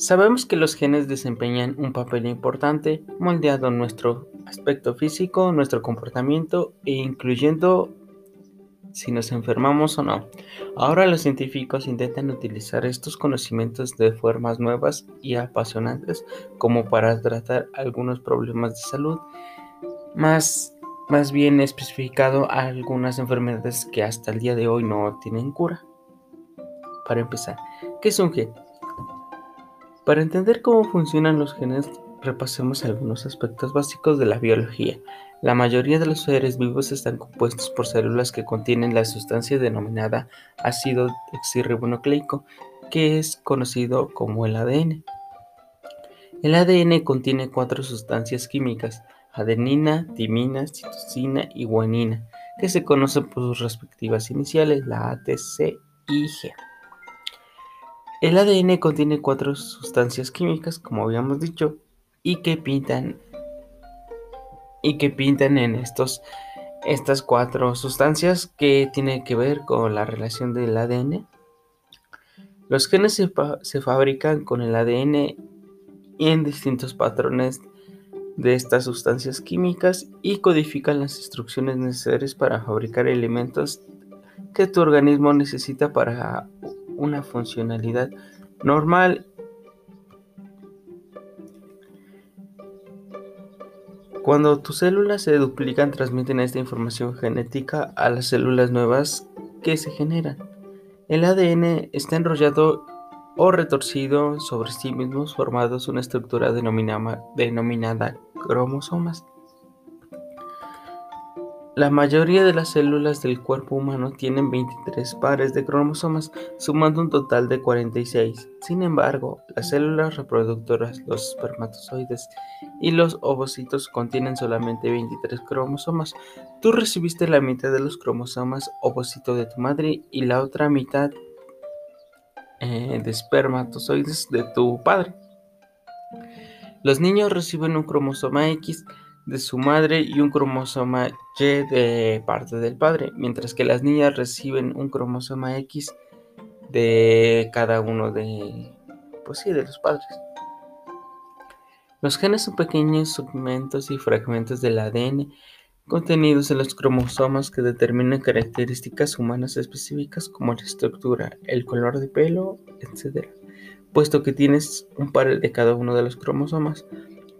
Sabemos que los genes desempeñan un papel importante moldeando nuestro aspecto físico, nuestro comportamiento e incluyendo si nos enfermamos o no. Ahora los científicos intentan utilizar estos conocimientos de formas nuevas y apasionantes como para tratar algunos problemas de salud, más, más bien especificado algunas enfermedades que hasta el día de hoy no tienen cura. Para empezar, ¿qué es un gen? Para entender cómo funcionan los genes, repasemos algunos aspectos básicos de la biología. La mayoría de los seres vivos están compuestos por células que contienen la sustancia denominada ácido desoxirribonucleico, que es conocido como el ADN. El ADN contiene cuatro sustancias químicas, adenina, timina, citosina y guanina, que se conocen por sus respectivas iniciales, la A, T, C y G. El ADN contiene cuatro sustancias químicas, como habíamos dicho, y que pintan y que pintan en estos estas cuatro sustancias que tienen que ver con la relación del ADN. Los genes se, se fabrican con el ADN en distintos patrones de estas sustancias químicas y codifican las instrucciones necesarias para fabricar elementos que tu organismo necesita para una funcionalidad normal. Cuando tus células se duplican, transmiten esta información genética a las células nuevas que se generan. El ADN está enrollado o retorcido sobre sí mismo, formando una estructura denominada, denominada cromosomas. La mayoría de las células del cuerpo humano tienen 23 pares de cromosomas, sumando un total de 46. Sin embargo, las células reproductoras, los espermatozoides y los ovocitos contienen solamente 23 cromosomas. Tú recibiste la mitad de los cromosomas ovocito de tu madre y la otra mitad eh, de espermatozoides de tu padre. Los niños reciben un cromosoma X de su madre y un cromosoma Y de parte del padre, mientras que las niñas reciben un cromosoma X de cada uno de, pues sí, de los padres. Los genes son pequeños segmentos y fragmentos del ADN contenidos en los cromosomas que determinan características humanas específicas como la estructura, el color de pelo, etc. Puesto que tienes un par de cada uno de los cromosomas,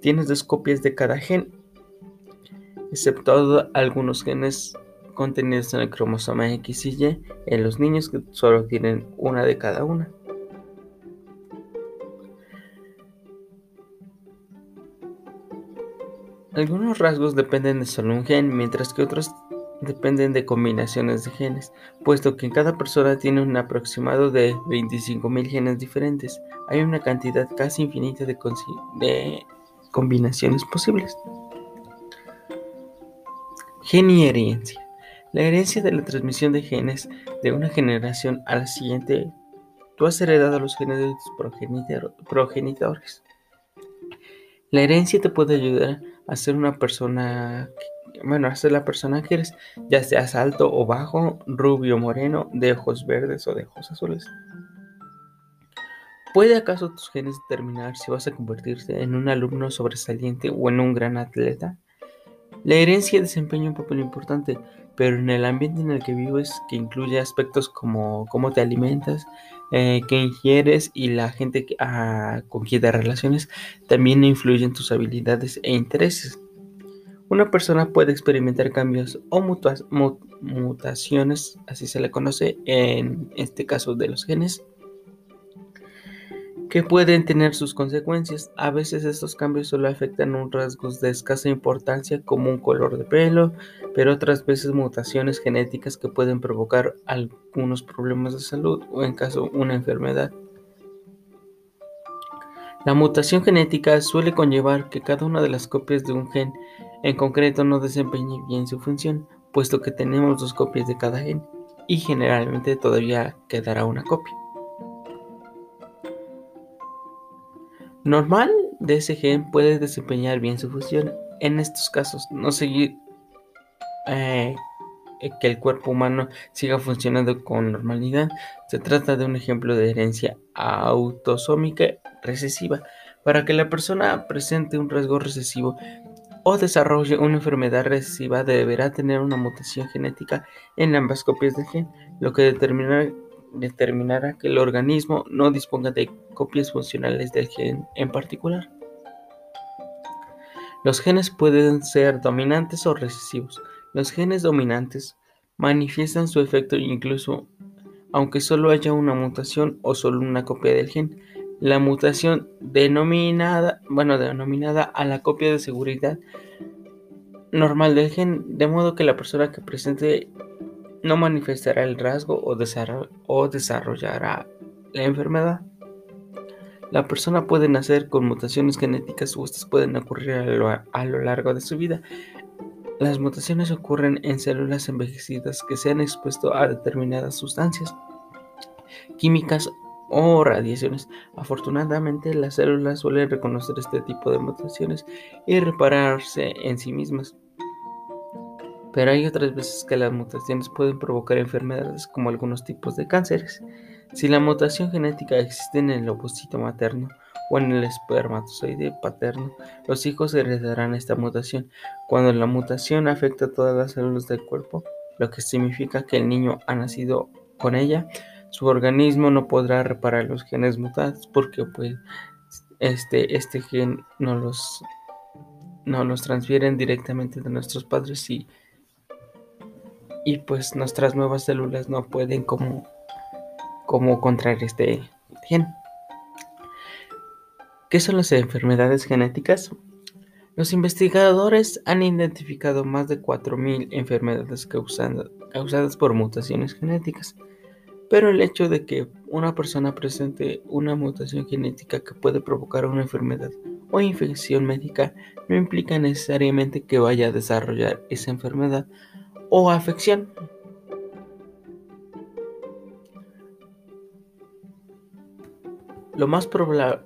tienes dos copias de cada gen excepto algunos genes contenidos en el cromosoma X y Y en los niños que solo tienen una de cada una. Algunos rasgos dependen de solo un gen, mientras que otros dependen de combinaciones de genes, puesto que en cada persona tiene un aproximado de 25.000 genes diferentes. Hay una cantidad casi infinita de, de combinaciones posibles. Gen y herencia. La herencia de la transmisión de genes de una generación a la siguiente. Tú has heredado los genes de tus progenitores. La herencia te puede ayudar a ser una persona, bueno, a ser la persona que eres, ya seas alto o bajo, rubio, moreno, de ojos verdes o de ojos azules. ¿Puede acaso tus genes determinar si vas a convertirte en un alumno sobresaliente o en un gran atleta? La herencia desempeña un papel importante, pero en el ambiente en el que vives, que incluye aspectos como cómo te alimentas, eh, qué ingieres y la gente ah, con quien te relaciones, también influyen tus habilidades e intereses. Una persona puede experimentar cambios o mutaciones, así se le conoce en este caso de los genes, que pueden tener sus consecuencias. A veces estos cambios solo afectan un rasgos de escasa importancia como un color de pelo, pero otras veces mutaciones genéticas que pueden provocar algunos problemas de salud o en caso una enfermedad. La mutación genética suele conllevar que cada una de las copias de un gen en concreto no desempeñe bien su función, puesto que tenemos dos copias de cada gen y generalmente todavía quedará una copia. Normal de ese gen puede desempeñar bien su función. En estos casos, no seguir, eh, que el cuerpo humano siga funcionando con normalidad. Se trata de un ejemplo de herencia autosómica recesiva. Para que la persona presente un rasgo recesivo o desarrolle una enfermedad recesiva deberá tener una mutación genética en ambas copias del gen, lo que determinará, determinará que el organismo no disponga de copias funcionales del gen en particular. Los genes pueden ser dominantes o recesivos. Los genes dominantes manifiestan su efecto incluso aunque solo haya una mutación o solo una copia del gen. La mutación denominada, bueno, denominada a la copia de seguridad normal del gen, de modo que la persona que presente no manifestará el rasgo o, desarrollará la enfermedad. La persona puede nacer con mutaciones genéticas o estas pueden ocurrir a lo, a lo, largo de su vida. Las mutaciones ocurren en células envejecidas que se han expuesto a determinadas sustancias químicas o radiaciones. Afortunadamente, las células suelen reconocer este tipo de mutaciones y repararse en sí mismas. Pero hay otras veces que las mutaciones pueden provocar enfermedades como algunos tipos de cánceres. Si la mutación genética existe en el ovocito materno o en el espermatozoide paterno, los hijos heredarán esta mutación. Cuando la mutación afecta a todas las células del cuerpo, lo que significa que el niño ha nacido con ella, su organismo no podrá reparar los genes mutados porque pues este, este gen no los, no los transfieren directamente de nuestros padres y, y pues nuestras nuevas células no pueden como cómo contraer este gen. ¿Qué son las enfermedades genéticas? Los investigadores han identificado más de 4.000 enfermedades causadas por mutaciones genéticas, pero el hecho de que una persona presente una mutación genética que puede provocar una enfermedad o infección médica no implica necesariamente que vaya a desarrollar esa enfermedad o afección. Lo más probable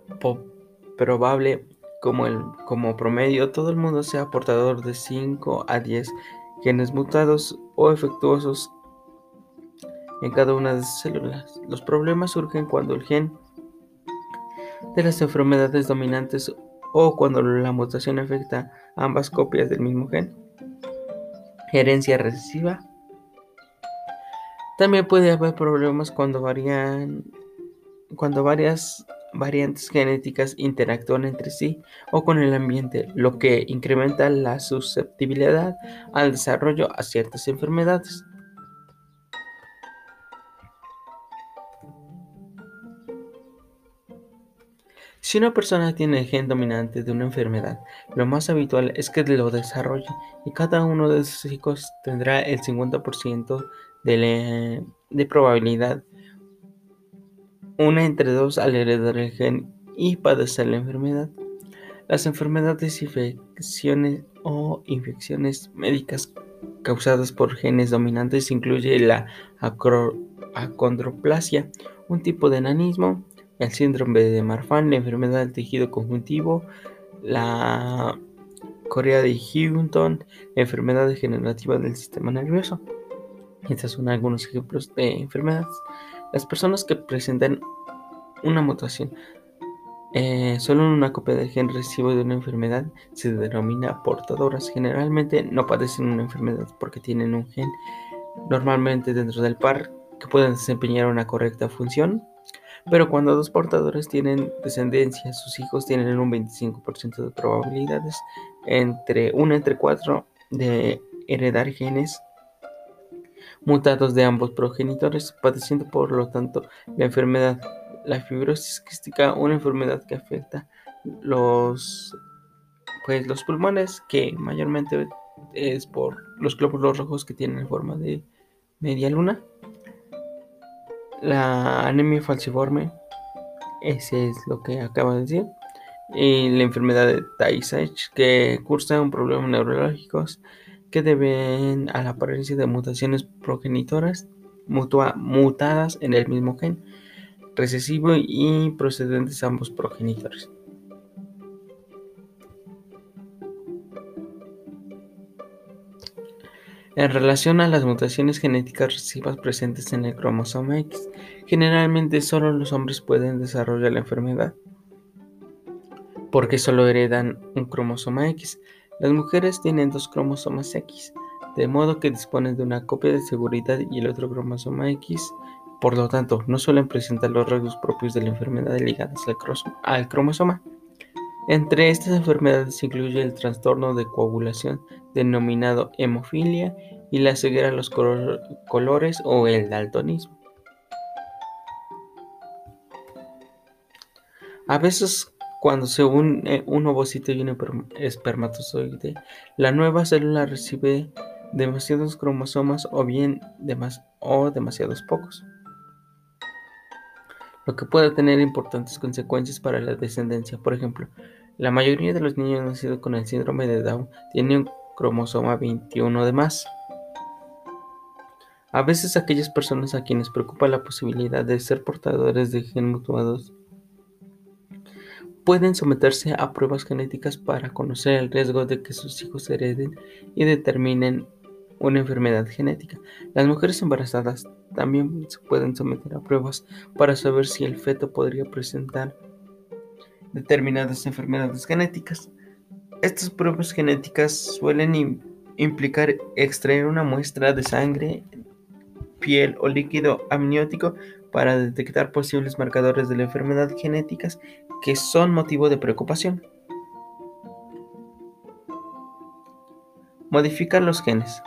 como, el, como promedio, todo el mundo sea portador de 5 a 10 genes mutados o efectuosos en cada una de sus células. Los problemas surgen cuando el gen de las enfermedades dominantes o cuando la mutación afecta ambas copias del mismo gen. Herencia recesiva. También puede haber problemas cuando varían cuando varias variantes genéticas interactúan entre sí o con el ambiente, lo que incrementa la susceptibilidad al desarrollo a ciertas enfermedades. Si una persona tiene el gen dominante de una enfermedad, lo más habitual es que lo desarrolle y cada uno de sus hijos tendrá el 50% de, de probabilidad una entre dos al heredar el gen y padecer la enfermedad. Las enfermedades, infecciones o infecciones médicas causadas por genes dominantes incluye la acondroplasia, un tipo de enanismo, el síndrome de Marfan, la enfermedad del tejido conjuntivo, la Corea de Huntington, enfermedad degenerativa del sistema nervioso. Estos son algunos ejemplos de enfermedades. Las personas que presentan una mutación eh, solo una copia del gen recibo de una enfermedad se denomina portadoras. Generalmente no padecen una enfermedad porque tienen un gen normalmente dentro del par que pueden desempeñar una correcta función. Pero cuando dos portadores tienen descendencia, sus hijos tienen un 25% de probabilidades entre 1 entre 4 de heredar genes mutados de ambos progenitores, padeciendo por lo tanto la enfermedad. La fibrosis quística, una enfermedad que afecta los, pues, los pulmones, que mayormente es por los glóbulos rojos que tienen forma de media luna. La anemia falciforme, ese es lo que acabo de decir. Y la enfermedad de Tay que cursa un problema neurológicos que deben a la apariencia de mutaciones progenitoras mutadas en el mismo gen recesivo y procedentes ambos progenitores. En relación a las mutaciones genéticas recesivas presentes en el cromosoma X, generalmente solo los hombres pueden desarrollar la enfermedad, porque solo heredan un cromosoma X. Las mujeres tienen dos cromosomas X, de modo que disponen de una copia de seguridad y el otro cromosoma X, por lo tanto, no suelen presentar los rasgos propios de la enfermedad ligados al cromosoma. Entre estas enfermedades incluye el trastorno de coagulación denominado hemofilia y la ceguera a los colores o el daltonismo. A veces cuando se une un ovocito y un espermatozoide, la nueva célula recibe demasiados cromosomas o bien o demasiados pocos, lo que puede tener importantes consecuencias para la descendencia. Por ejemplo, la mayoría de los niños nacidos con el síndrome de Down tienen cromosoma 21 de más. A veces aquellas personas a quienes preocupa la posibilidad de ser portadores de genes mutuados pueden someterse a pruebas genéticas para conocer el riesgo de que sus hijos hereden y determinen una enfermedad genética. Las mujeres embarazadas también se pueden someter a pruebas para saber si el feto podría presentar determinadas enfermedades genéticas. Estas pruebas genéticas suelen implicar extraer una muestra de sangre, piel o líquido amniótico para detectar posibles marcadores de la enfermedad genéticas que son motivo de preocupación. Modificar los genes.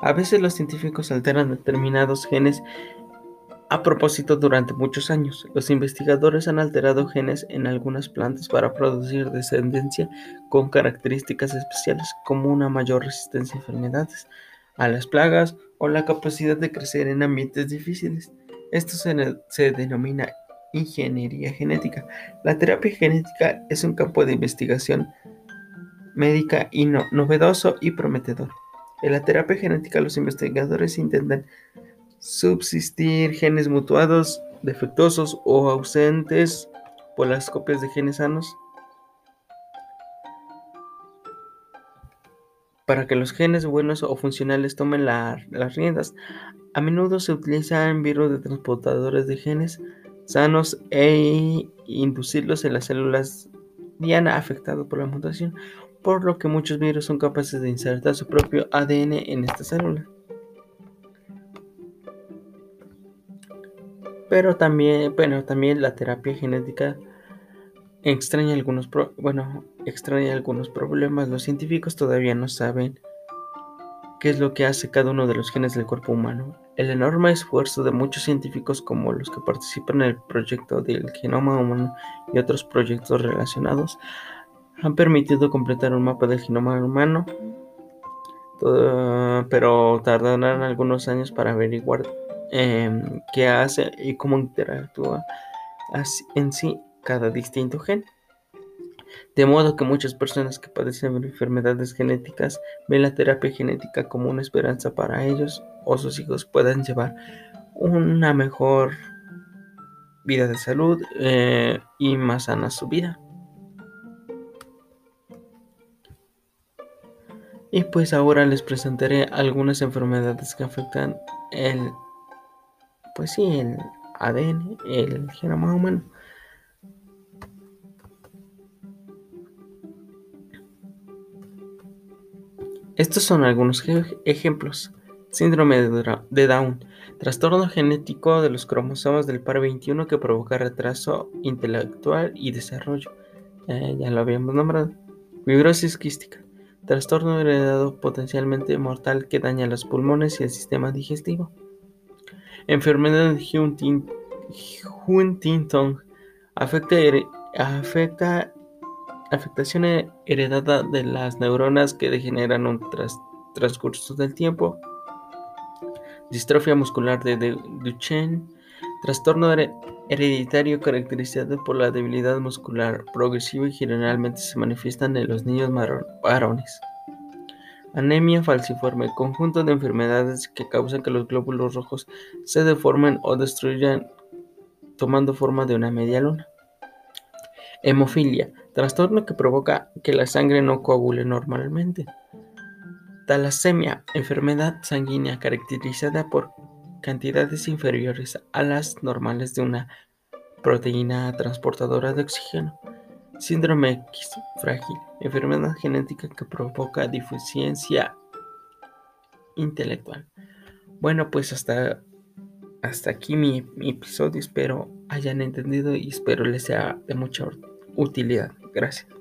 A veces los científicos alteran determinados genes a propósito, durante muchos años, los investigadores han alterado genes en algunas plantas para producir descendencia con características especiales como una mayor resistencia a enfermedades, a las plagas o la capacidad de crecer en ambientes difíciles. Esto se, denomina ingeniería genética. La terapia genética es un campo de investigación médica y novedoso y prometedor. En la terapia genética los investigadores intentan subsistir genes mutuados, defectuosos o ausentes por las copias de genes sanos. Para que los genes buenos o funcionales tomen las riendas, a menudo se utilizan virus de transportadores de genes sanos e inducirlos en las células diana afectadas por la mutación, por lo que muchos virus son capaces de insertar su propio ADN en esta célula. Pero también, bueno, también la terapia genética extraña algunos, bueno, extraña algunos problemas. Los científicos todavía no saben qué es lo que hace cada uno de los genes del cuerpo humano. El enorme esfuerzo de muchos científicos como los que participan en el proyecto del genoma humano y otros proyectos relacionados han permitido completar un mapa del genoma humano, pero tardarán algunos años para averiguar Em, qué hace y cómo interactúa en sí cada distinto gen. De modo que muchas personas que padecen enfermedades genéticas ven la terapia genética como una esperanza para ellos o sus hijos puedan llevar una mejor vida de salud eh, y más sana su vida. Y pues ahora les presentaré algunas enfermedades que afectan el pues sí, el ADN, el genoma humano. Estos son algunos ejemplos. Síndrome de Down, trastorno genético de los cromosomas del par 21 que provoca retraso intelectual y desarrollo. Eh, ya lo habíamos nombrado. Fibrosis quística, trastorno heredado potencialmente mortal que daña los pulmones y el sistema digestivo. Enfermedad de Huntington afecta, afecta afectación heredada de las neuronas que degeneran un transcurso del tiempo. Distrofia muscular de Duchenne, trastorno hereditario caracterizado por la debilidad muscular progresiva y generalmente se manifiestan en los niños varones. Anemia falciforme, conjunto de enfermedades que causan que los glóbulos rojos se deformen o destruyan tomando forma de una media luna. Hemofilia, trastorno que provoca que la sangre no coagule normalmente. Talasemia, enfermedad sanguínea caracterizada por cantidades inferiores a las normales de una proteína transportadora de oxígeno. Síndrome X frágil, enfermedad genética que provoca deficiencia intelectual. Bueno, pues hasta, hasta aquí mi, mi episodio. Espero hayan entendido y espero les sea de mucha utilidad. Gracias.